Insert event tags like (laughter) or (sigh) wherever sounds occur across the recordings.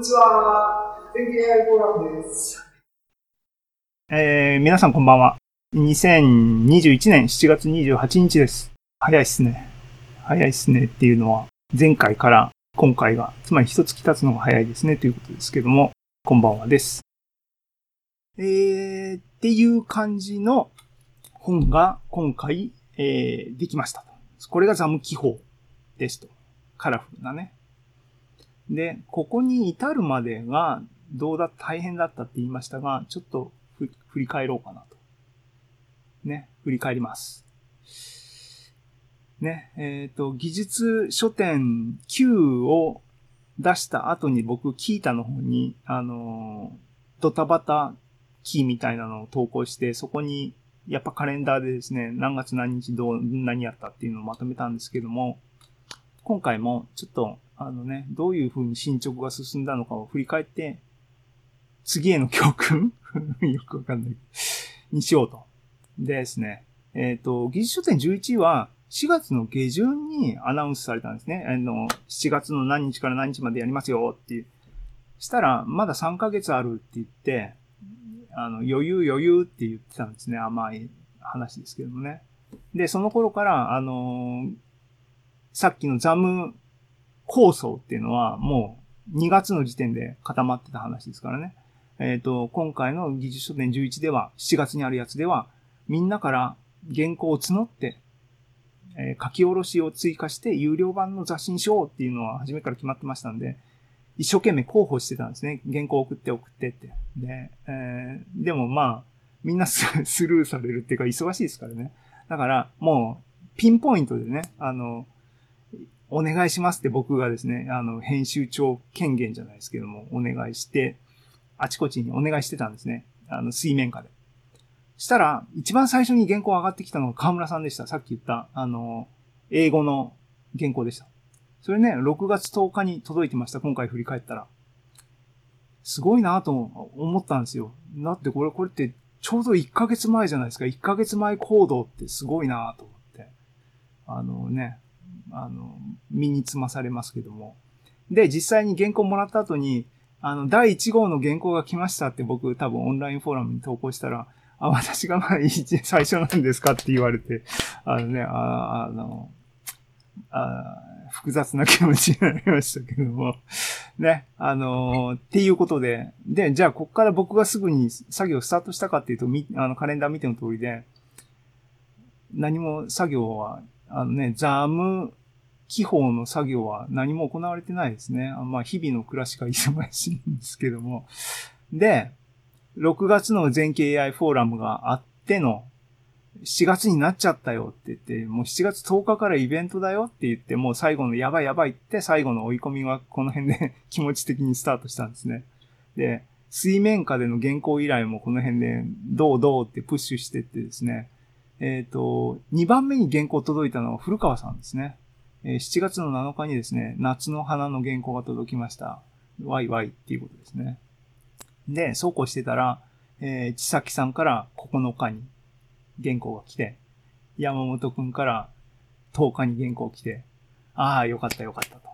にちは。天気 AI フォーラムです。えー、皆さんこんばんは。2021年7月28日です。早いっすね。早いっすねっていうのは、前回から今回が、つまり一月経つのが早いですねということですけども、こんばんはです。えー、っていう感じの本が今回、えー、できました。これがザム記法ですと。カラフルなね。で、ここに至るまでがどうだ、大変だったって言いましたが、ちょっと振り返ろうかなと。ね、振り返ります。ね、えっ、ー、と、技術書店9を出した後に僕、キータの方に、あの、ドタバタキーみたいなのを投稿して、そこに、やっぱカレンダーでですね、何月何日どう、何やったっていうのをまとめたんですけども、今回もちょっと、あのね、どういう風に進捗が進んだのかを振り返って、次への教訓？(laughs) よくわかんない。にしようと。でですね、えっ、ー、と、技術書店11位は4月の下旬にアナウンスされたんですね。あの、7月の何日から何日までやりますよっていう。したら、まだ3ヶ月あるって言って、あの、余裕余裕って言ってたんですね。甘い話ですけどもね。で、その頃から、あのー、さっきのザム構想っていうのはもう2月の時点で固まってた話ですからね。えっ、ー、と、今回の技術書店11では、7月にあるやつでは、みんなから原稿を募って、えー、書き下ろしを追加して有料版の雑誌にしようっていうのは初めから決まってましたんで、一生懸命候補してたんですね。原稿送って送ってって。で、えー、でもまあ、みんな (laughs) スルーされるっていうか忙しいですからね。だから、もう、ピンポイントでね、あの、お願いしますって僕がですね、あの、編集長権限じゃないですけども、お願いして、あちこちにお願いしてたんですね。あの、水面下で。したら、一番最初に原稿上がってきたのが河村さんでした。さっき言った、あの、英語の原稿でした。それね、6月10日に届いてました。今回振り返ったら。すごいなと思ったんですよ。だってこれ、これってちょうど1ヶ月前じゃないですか。1ヶ月前行動ってすごいなと思って。あのね、あの、身につまされますけども。で、実際に原稿もらった後に、あの、第1号の原稿が来ましたって僕多分オンラインフォーラムに投稿したら、あ、私がまあ最初なんですかって言われて、あのね、ああの、あ複雑な気持ちになりましたけども、ね、あの、っていうことで、で、じゃあ、こっから僕がすぐに作業スタートしたかっていうと、み、あの、カレンダー見ての通りで、何も作業は、あのね、ザム気泡の作業は何も行われてないですね。まあ、日々の暮らしが忙しいんですけども。で、6月の全景 AI フォーラムがあっての、7月になっちゃったよって言って、もう7月10日からイベントだよって言って、もう最後のやばいやばいって最後の追い込みはこの辺で (laughs) 気持ち的にスタートしたんですね。で、水面下での原稿依頼もこの辺でどうどうってプッシュしてってですね、えっ、ー、と、2番目に原稿届いたのは古川さんですね。え7月の7日にですね、夏の花の原稿が届きました。ワイワイっていうことですね。で、そうこうしてたら、えー、千崎さんから9日に原稿が来て、山本くんから10日に原稿来て、ああ、よかったよかったと。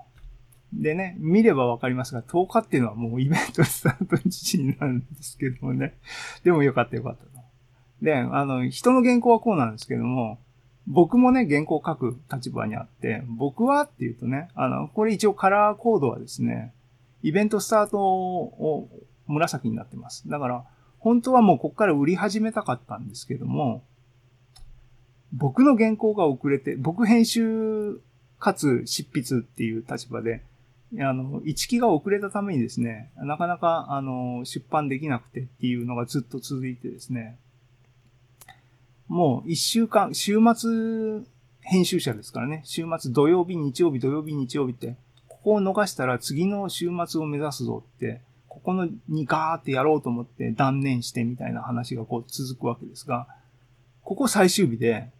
でね、見ればわかりますが、10日っていうのはもうイベントスタート時になるんですけどもね。でもよかったよかったと。で、あの、人の原稿はこうなんですけども、僕もね、原稿を書く立場にあって、僕はっていうとね、あの、これ一応カラーコードはですね、イベントスタートを紫になってます。だから、本当はもうここから売り始めたかったんですけども、僕の原稿が遅れて、僕編集かつ執筆っていう立場で、あの、一期が遅れたためにですね、なかなか、あの、出版できなくてっていうのがずっと続いてですね、もう一週間、週末編集者ですからね。週末土曜日、日曜日、土曜日、日曜日って、ここを逃したら次の週末を目指すぞって、ここのにガーってやろうと思って断念してみたいな話がこう続くわけですが、ここ最終日で、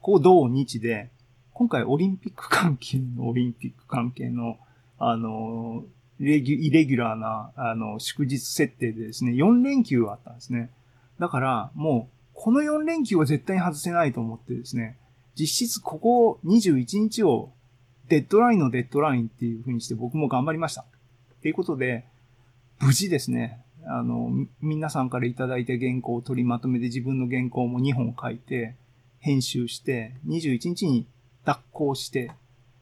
ここ土日で、今回オリンピック関係のオリンピック関係の、あの、レギュイレギュラーな、あの、祝日設定でですね、4連休あったんですね。だから、もう、この4連休は絶対に外せないと思ってですね、実質ここ21日をデッドラインのデッドラインっていう風にして僕も頑張りました。っていうことで、無事ですね、あの、皆さんからいただいた原稿を取りまとめて自分の原稿も2本書いて、編集して、21日に脱稿して、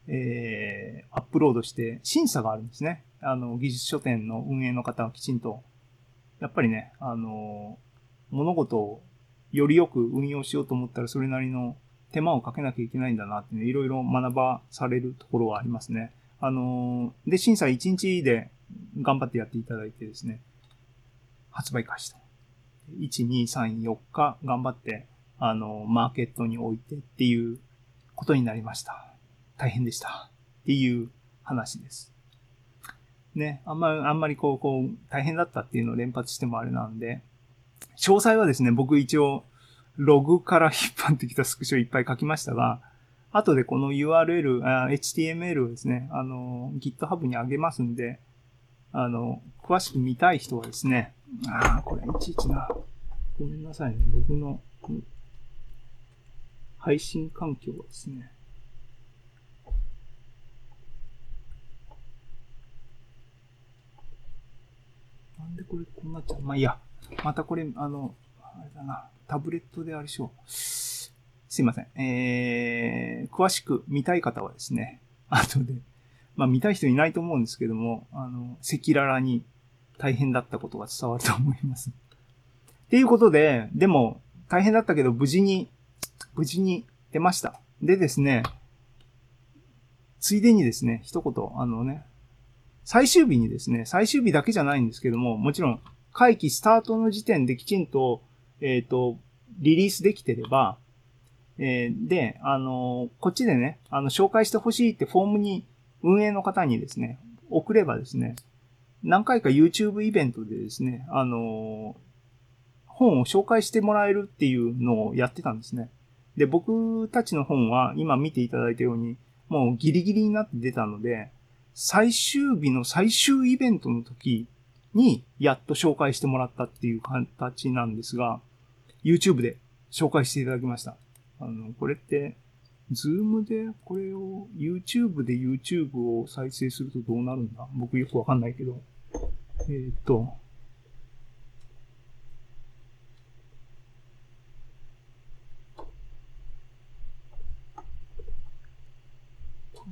えー、アップロードして、審査があるんですね。あの、技術書店の運営の方はきちんと、やっぱりね、あの、物事をよりよく運用しようと思ったらそれなりの手間をかけなきゃいけないんだなってね、いろいろ学ばされるところはありますね。あの、で、審査1日で頑張ってやっていただいてですね、発売開始と。1、2、3、4日頑張って、あの、マーケットに置いてっていうことになりました。大変でした。っていう話です。ね、あんまり、あんまりこう、こう、大変だったっていうのを連発してもあれなんで、詳細はですね、僕一応、ログから引っ張ってきたスクショいっぱい書きましたが、後でこの URL、HTML をですね、あの、GitHub に上げますんで、あの、詳しく見たい人はですね、ああ、これいちいちな。ごめんなさいね。僕の、配信環境はですね。なんでこれこうなっちゃう？まあいいや。またこれ、あの、あれだな。タブレットであれしよう。すいません。えー、詳しく見たい方はですね、(laughs) 後で、まあ見たい人いないと思うんですけども、あの、赤裸々に大変だったことが伝わると思います。っていうことで、でも、大変だったけど、無事に、無事に出ました。でですね、ついでにですね、一言、あのね、最終日にですね、最終日だけじゃないんですけども、もちろん、会期スタートの時点できちんと、えっ、と、リリースできてれば、えーで、あのこっちでね、あの、紹介してほしいってフォームに、運営の方にですね、送ればですね、何回か YouTube イベントでですね、あの本を紹介してもらえるっていうのをやってたんですね。で、僕たちの本は今見ていただいたように、もうギリギリになって出たので、最終日の最終イベントの時にやっと紹介してもらったっていう形なんですが、YouTube で紹介していただきました。あの、これって、ズームでこれを YouTube で YouTube を再生するとどうなるんだ？僕よくわかんないけど。えーっと、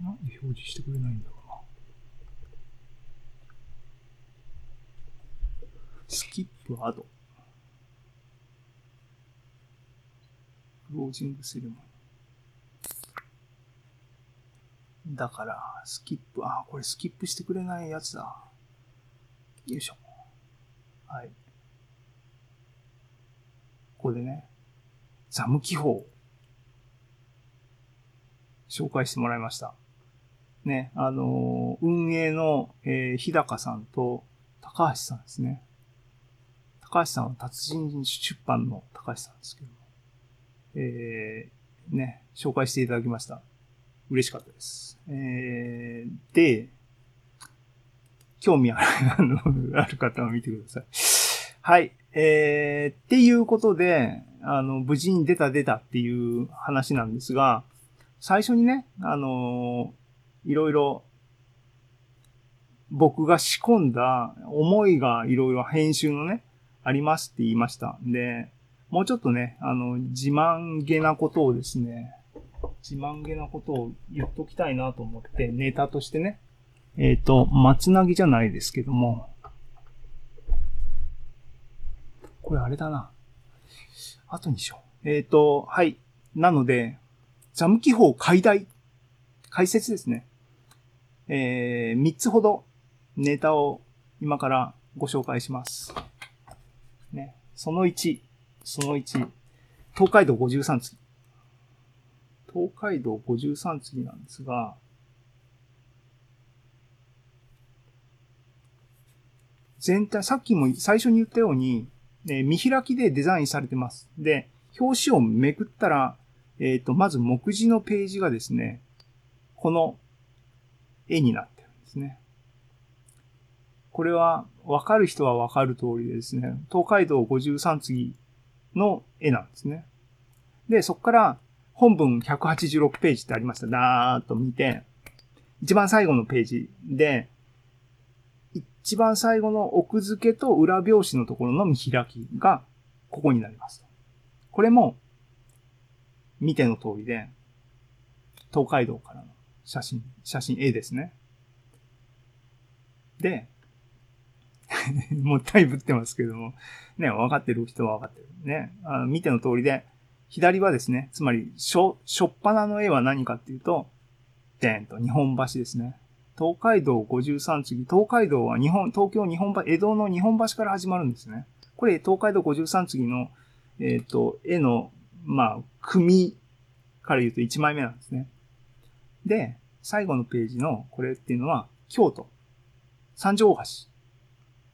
なんで表示してくれないんだろうな。スキップアド。クロージングセレモニー。だから、スキップ、あ、これスキップしてくれないやつだ。よいしょ。はい。ここでね、ザム記法。紹介してもらいました。ね、あのー運営の、えー日高さんと高橋さんですね。高橋さんは達人出版の高橋さんですけども。えーね、紹介していただきました。嬉しかったです。えーで、興味ある方は見てください。はい。えー、っていうことで、あの、無事に出た出たっていう話なんですが、最初にね、あのいろいろ僕が仕込んだ思いがいろいろ編集のね、ありますって言いました。で、もうちょっとね、あの、自慢げなことをですね、自慢げなことを言っときたいなと思って、ネタとしてね、えっ、と、松なぎじゃないですけども、これあれだな。後にしよう。えっ、と、はい。なので、ザム記法解題、解説ですね。えー、3つほどネタを今からご紹介します。ね。その1、その1、東海道53次。東海道53次なんですが、全体、さっきも最初に言ったように、え見開きでデザインされてます。で、表紙をめくったら、えっ、と、まず目次のページがですね、この絵になってるんですね。これは、わかる人はわかる通りでですね、東海道53次の絵なんですね。で、そこから本文186ページってありました。だーっと見て、一番最後のページで、一番最後の奥付けと裏表紙のところの見開きがここになります。これも見ての通りで、東海道からの写真、写真 A ですね。で、(laughs) もったいぶってますけども、ね、分かってる人は分かってる。ね、あの見ての通りで、左はですね、つまり、しょ、しょっぱなの絵は何かっていうと、でんと、日本橋ですね。東海道53次、東海道は日本、東京日本橋、江戸の日本橋から始まるんですね。これ、東海道53次の、えっ、と、絵の、まあ、組から言うと1枚目なんですね。で、最後のページのこれっていうのは、京都、三条大橋。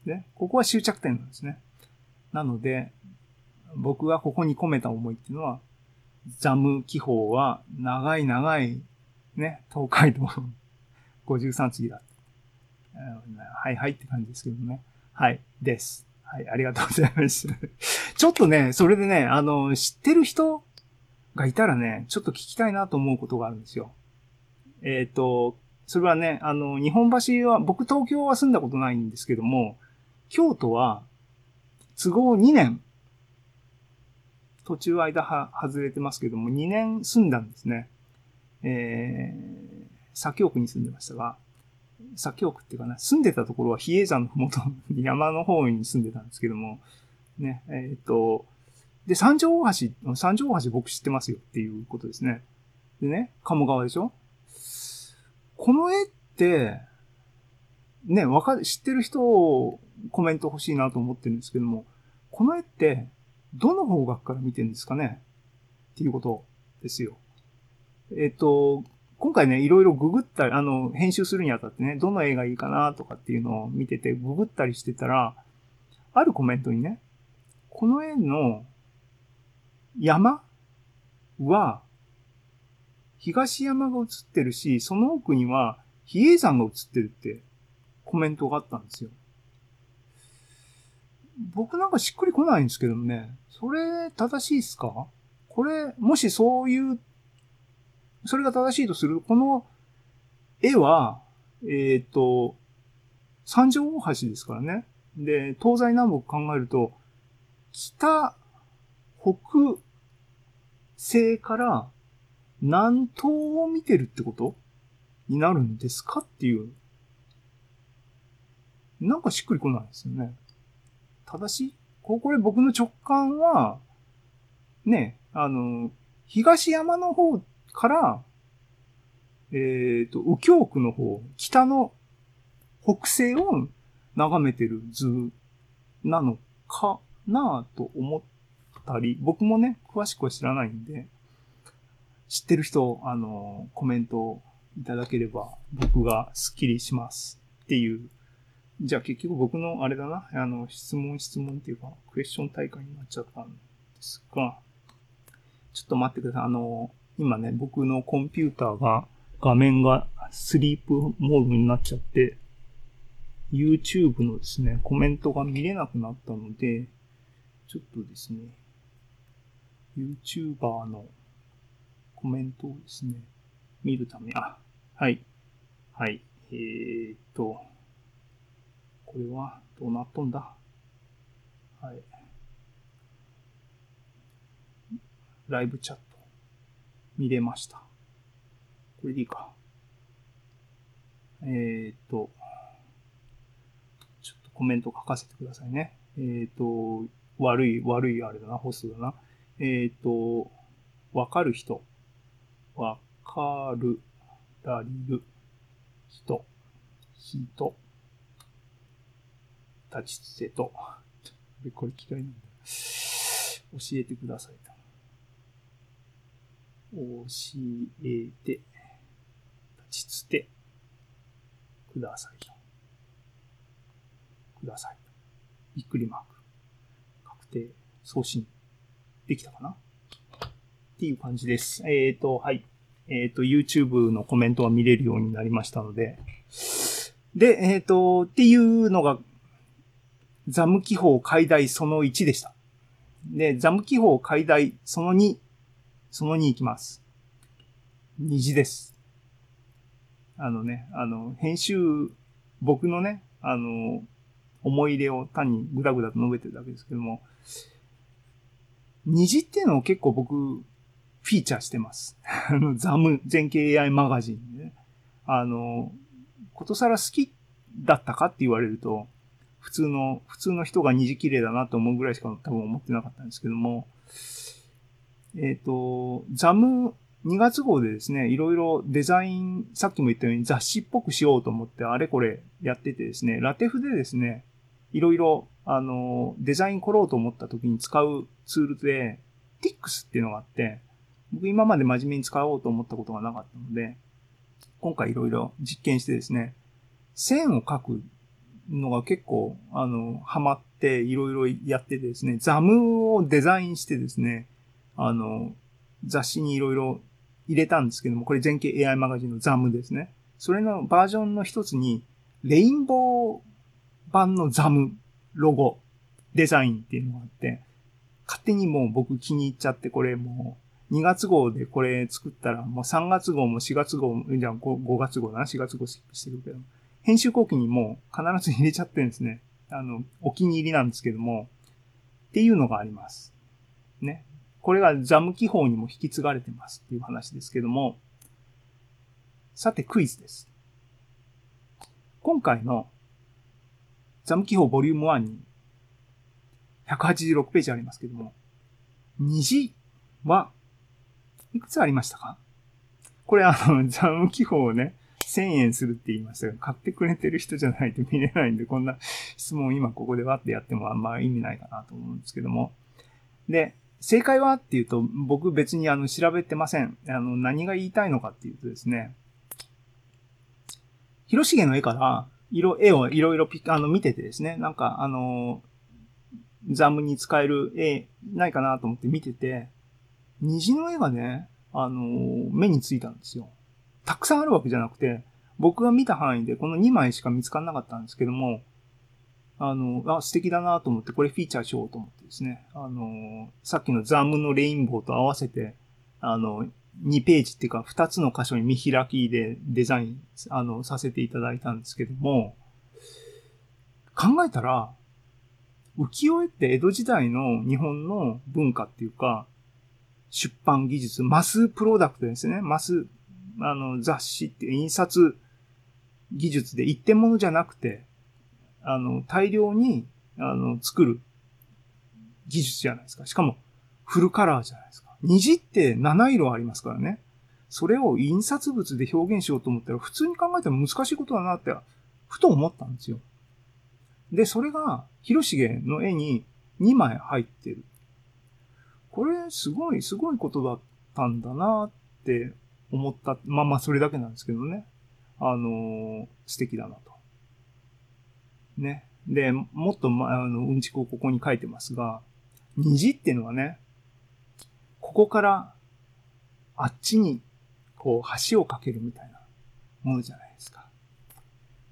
ね、ここは終着点なんですね。なので、僕がここに込めた思いっていうのは、ザム気泡は長い長い、ね、東海道53 (laughs) 次だ。はいはいって感じですけどね。はい、です。はい、ありがとうございます。(laughs) ちょっとね、それでね、あの、知ってる人がいたらね、ちょっと聞きたいなと思うことがあるんですよ。えっ、ー、と、それはね、あの、日本橋は、僕東京は住んだことないんですけども、京都は、都合2年、途中間は外れてますけども、2年住んだんですね。えー、左京区に住んでましたが、左京区っていうかな、住んでたところは比叡山のふもと、山の方に住んでたんですけども、ね、えっ、ー、と、で、三条大橋、三条大橋僕知ってますよっていうことですね。でね、鴨川でしょ？この絵って、ね、わかる、知ってる人をコメント欲しいなと思ってるんですけども、この絵って、どの方角から見てるんですかね？っていうことですよ。えっ、と、今回ね、いろいろググったり、あの、編集するにあたってね、どの絵がいいかなとかっていうのを見てて、ググったりしてたら、あるコメントにね、この絵の山は、東山が映ってるし、その奥には比叡山が映ってるってコメントがあったんですよ。僕なんかしっくりこないんですけどね、それ正しいっすか？これ、もしそういう、それが正しいとする、この絵は、えっ、ー、と、三条大橋ですからね。で、東西南北考えると、北、北西から南東を見てるってことになるんですか？っていう。なんかしっくりこないですよね。正しい？これ僕の直感は、ね、あの、東山の方から、えっ、ー、と、右京区の方、北の北西を眺めてる図なのかなと思ったり、僕もね、詳しくは知らないんで、知ってる人、あの、コメントいただければ僕がスッキリしますっていう。じゃあ結局僕のあれだな、あの、質問質問っていうか、クエスチョン大会になっちゃったんですが、ちょっと待ってください。あの、今ね、僕のコンピューターが画面がスリープモードになっちゃって、YouTube のですね、コメントが見れなくなったので、ちょっとですね、YouTuber のコメントをですね、見るため、あ、はい。はい。えー、っと、これはどうなっとんだ？はい。ライブチャット。見れました。これでいいか。えー、っと、ちょっとコメント書かせてくださいね。えー、っと、悪い、悪いあれだな、ホストだな。えー、っと、わかる人。わかる、らりる、人、人、立ちつてと。これ機械なんだ。教えてくださいと。教えて、立ちつて、くださいと。くださいと。びっくりマーク。確定、送信。できたかなっていう感じです。えっ、ー、と、はい。えっ、ー、と、YouTube のコメントが見れるようになりましたので。で、えっ、ー、と、っていうのが、ザム記法解題その1でした。で、ザム記法解題その2、その2いきます。虹です。あのね、あの、編集、僕のね、あの、思い入れを単にぐだぐだと述べてるだけですけども、虹っていうのを結構僕、フィーチャーしてます。(laughs) あの、ザム、全景 AI マガジンでね。あの、ことさら好きだったかって言われると、普通の、普通の人が虹綺麗だなと思うぐらいしか多分思ってなかったんですけども、えっ、と、ザム2月号でですね、いろいろデザイン、さっきも言ったように雑誌っぽくしようと思ってあれこれやっててですね、ラテフでですね、いろいろ、あの、デザイン凝ろうと思った時に使うツールで、Tix っていうのがあって、僕今まで真面目に使おうと思ったことがなかったので、今回いろいろ実験してですね、線を描くのが結構、あの、ハマっていろいろやってですね、ザムをデザインしてですね、あの、雑誌にいろいろ入れたんですけども、これ全景 AI マガジンのザムですね。それのバージョンの一つに、レインボー版のザムロゴデザインっていうのがあって、勝手にもう僕気に入っちゃって、これもう2月号でこれ作ったら、もう3月号も4月号も、じゃあ5月号だな、4月号スキップしてるけど、編集後期にも必ず入れちゃってるんですね。あの、お気に入りなんですけども、っていうのがあります。ね。これがザム記法にも引き継がれてますっていう話ですけども、さてクイズです。今回のザム記法ボリューム1に186ページありますけども、虹はいくつありましたか？これあの、ザム記法をね、1000円するって言いましたが、買ってくれてる人じゃないと見れないんで、こんな質問を今ここでわってやってもあんま意味ないかなと思うんですけども。で、正解はっていうと、僕別にあの調べてません。あの、何が言いたいのかっていうとですね、広重の絵から、色、絵をいろいろあの見ててですね、なんかあの、ザムに使える絵ないかなと思って見てて、虹の絵がね、あの、目についたんですよ。たくさんあるわけじゃなくて、僕が見た範囲でこの2枚しか見つからなかったんですけども、あの、あ、素敵だなと思って、これフィーチャーしようと思ってですね、あの、さっきのザムのレインボーと合わせて、あの、2ページっていうか2つの箇所に見開きでデザイン、あの、させていただいたんですけども、考えたら、浮世絵って江戸時代の日本の文化っていうか、出版技術、マスプロダクトですね。マス、あの、雑誌って印刷技術で一点物じゃなくて、あの、大量に、あの、作る技術じゃないですか。しかも、フルカラーじゃないですか。虹って7色ありますからね。それを印刷物で表現しようと思ったら、普通に考えても難しいことだなって、ふと思ったんですよ。で、それが、広重の絵に2枚入ってる。これ、すごい、すごいことだったんだなって思った。まあまあ、それだけなんですけどね。あのー素敵だなと。ね。で、もっと、ま、あの、うんちくをここに書いてますが、虹っていうのはね、ここから、あっちに、こう、橋を架けるみたいなものじゃないですか。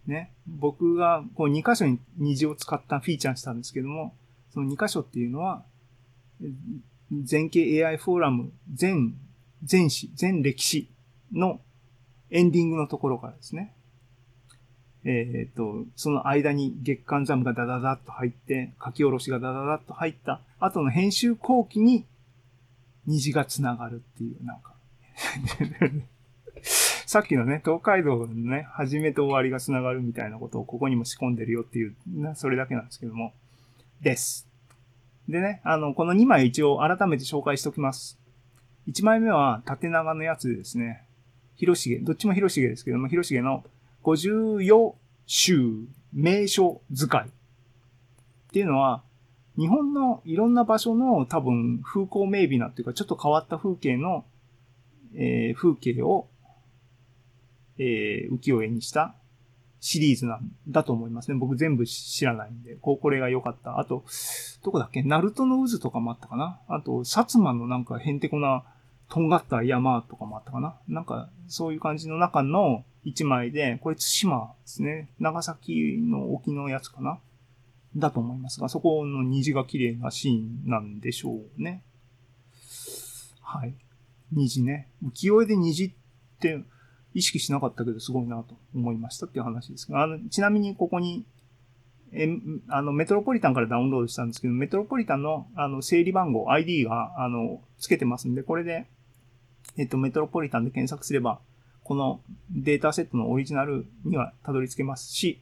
ね。僕が、こう、2箇所に虹を使ったフィーチャーしたんですけども、その2箇所っていうのは、全景 AI フォーラム全、全史、全歴史のエンディングのところからですね。えっ、と、その間に月刊ザムがダダダッと入って、書き下ろしがダダダッと入った後の編集後期に虹が繋がるっていう、なんか。(laughs) さっきのね、東海道のね、始めと終わりが繋がるみたいなことをここにも仕込んでるよっていう、それだけなんですけども。です。でね、あの、この2枚一応改めて紹介しておきます。1枚目は縦長のやつでですね、広重、どっちも広重ですけども、広重の54州名所使いっていうのは、日本のいろんな場所の多分風光明媚なっていうか、ちょっと変わった風景の、えー風景を、えー浮世絵にしたシリーズなんだと思いますね。僕全部知らないんで、ここれが良かった。あと、どこだっけ？ナルトの渦とかもあったかな？あと、薩摩のなんかへんてこな、とんがった山とかもあったかな？なんか、そういう感じの中の一枚で、これ対馬ですね。長崎の沖のやつかな？だと思いますが、そこの虹が綺麗なシーンなんでしょうね。はい。虹ね。浮世絵で虹って意識しなかったけどすごいなと思いましたっていう話ですが、あの、ちなみにここにえあの、メトロポリタンからダウンロードしたんですけど、メトロポリタンの、あの、整理番号、ID が、あの、つけてますんで、これで、えっと、メトロポリタンで検索すれば、このデータセットのオリジナルにはたどり着けますし、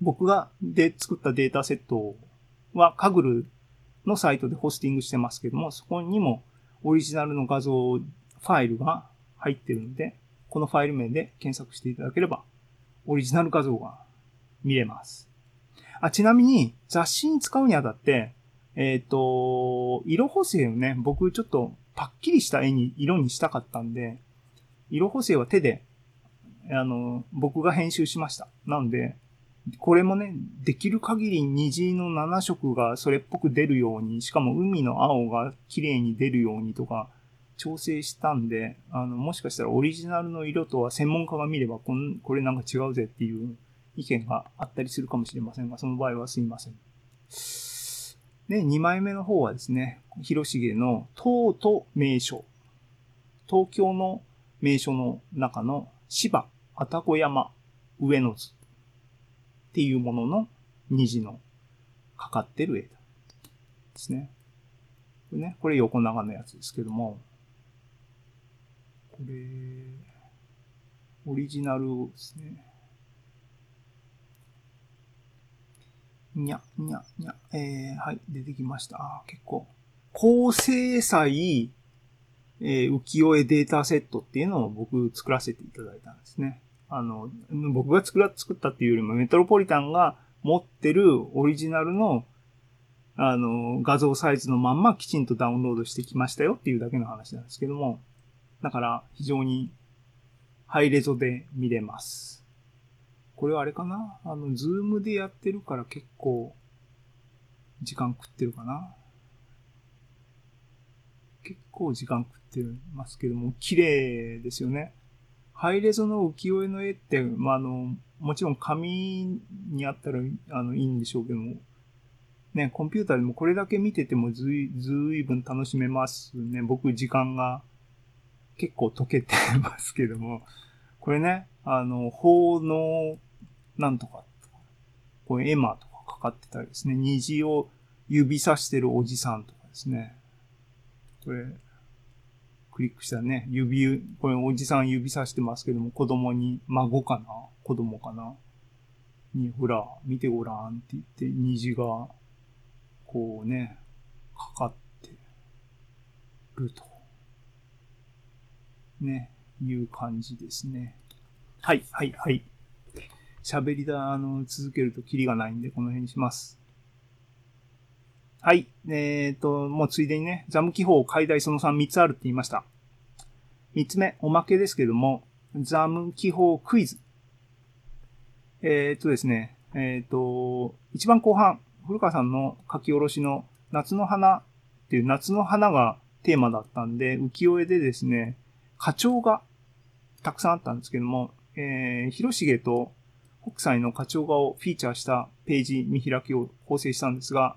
僕がで作ったデータセットはカグルのサイトでホスティングしてますけども、そこにもオリジナルの画像ファイルが入ってるので、このファイル名で検索していただければ、オリジナル画像が見れます。あ、ちなみに雑誌に使うにあたって、えっ、ー、と、色補正をね、僕ちょっとパッキリした絵に、色にしたかったんで、色補正は手で、あの、僕が編集しました。なので、これもね、できる限り虹の7色がそれっぽく出るように、しかも海の青が綺麗に出るようにとか、調整したんで、あの、もしかしたらオリジナルの色とは専門家が見ればこん、これなんか違うぜっていう意見があったりするかもしれませんが、その場合はすいません。で、2枚目の方はですね、広重の塔と名所。東京の名所の中の芝、愛宕山、上野図っていうものの虹のかかってる絵ですね。これね、これ横長のやつですけども、これ、オリジナルですね。にゃ、にゃ、にゃ、えー、はい、出てきました。あ結構。高精細、えー、浮世絵データセットっていうのを僕作らせていただいたんですね。あの、僕が作ら、作ったっていうよりもメトロポリタンが持ってるオリジナルのあの、画像サイズのまんまきちんとダウンロードしてきましたよっていうだけの話なんですけども、だから非常にハイレゾで見れます。これはあれかな？あの、ズームでやってるから結構時間食ってるかな？結構時間食ってますけども、綺麗ですよね。ハイレゾの浮世絵の絵って、まあ、あの、もちろん紙にあったらあのいいんでしょうけども、ね、コンピューターでもこれだけ見ててもずい、ずいぶん楽しめますね。僕時間が結構溶けてますけども、これね、あの、法のなんとかこれエマとかかかってたりですね、虹を指さしてるおじさんとかですね。これ、クリックしたね、指、これおじさん指さしてますけども、子供に、孫かな？子供かな？に、ほら、見てごらんって言って、虹が、こうね、かかってると。ね、いう感じですね。はい、はい、はい。喋りだ、あの、続けるとキリがないんで、この辺にします。はい。えっ、ー、と、もうついでにね、ザム記法、解題その3、3つあるって言いました。3つ目、おまけですけども、ザム記法クイズ。えっ、ー、とですね、えっ、ー、と、一番後半、古川さんの書き下ろしの夏の花っていう夏の花がテーマだったんで、浮世絵でですね、課長がたくさんあったんですけども、えー、広重と北斎の花鳥画をフィーチャーしたページ見開きを構成したんですが、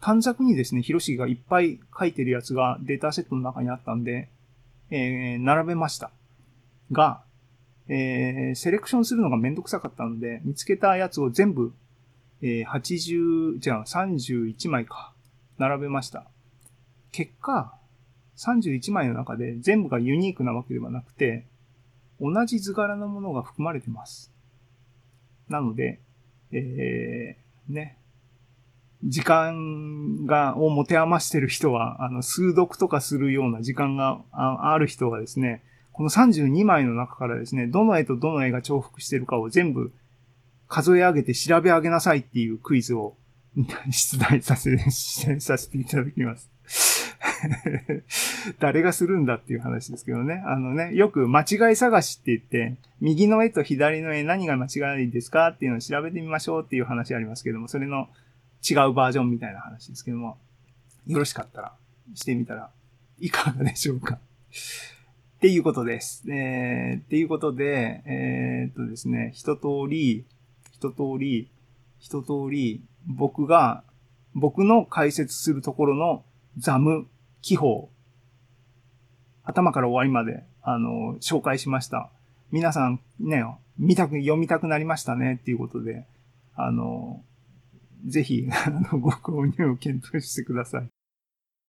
短冊にですね、広重がいっぱい書いてるやつがデータセットの中にあったんで、えー、並べました。が、えー、セレクションするのがめんどくさかったので、見つけたやつを全部、えー、80、じゃあ31枚か、並べました。結果、31枚の中で全部がユニークなわけではなくて、同じ図柄のものが含まれてます。なので、えー、ね、時間が、を持て余してる人は、あの、数読とかするような時間がある人はですね、この32枚の中からですね、どの絵とどの絵が重複してるかを全部数え上げて調べ上げなさいっていうクイズを出題させ、(laughs) させていただきます。(laughs) 誰がするんだっていう話ですけどね。あのね、よく間違い探しって言って、右の絵と左の絵何が間違いですかっていうのを調べてみましょうっていう話ありますけども、それの違うバージョンみたいな話ですけども、よろしかったらしてみたらいかがでしょうか。っていうことです。えー、っていうことで、えー、っとですね、一通り、一通り、一通り、僕が、僕の解説するところのザム気泡、頭から終わりまで、あの、紹介しました。皆さんね、見たく、読みたくなりましたねっていうことで、あの、ぜひ、(laughs) あの、ご購入を検討してください。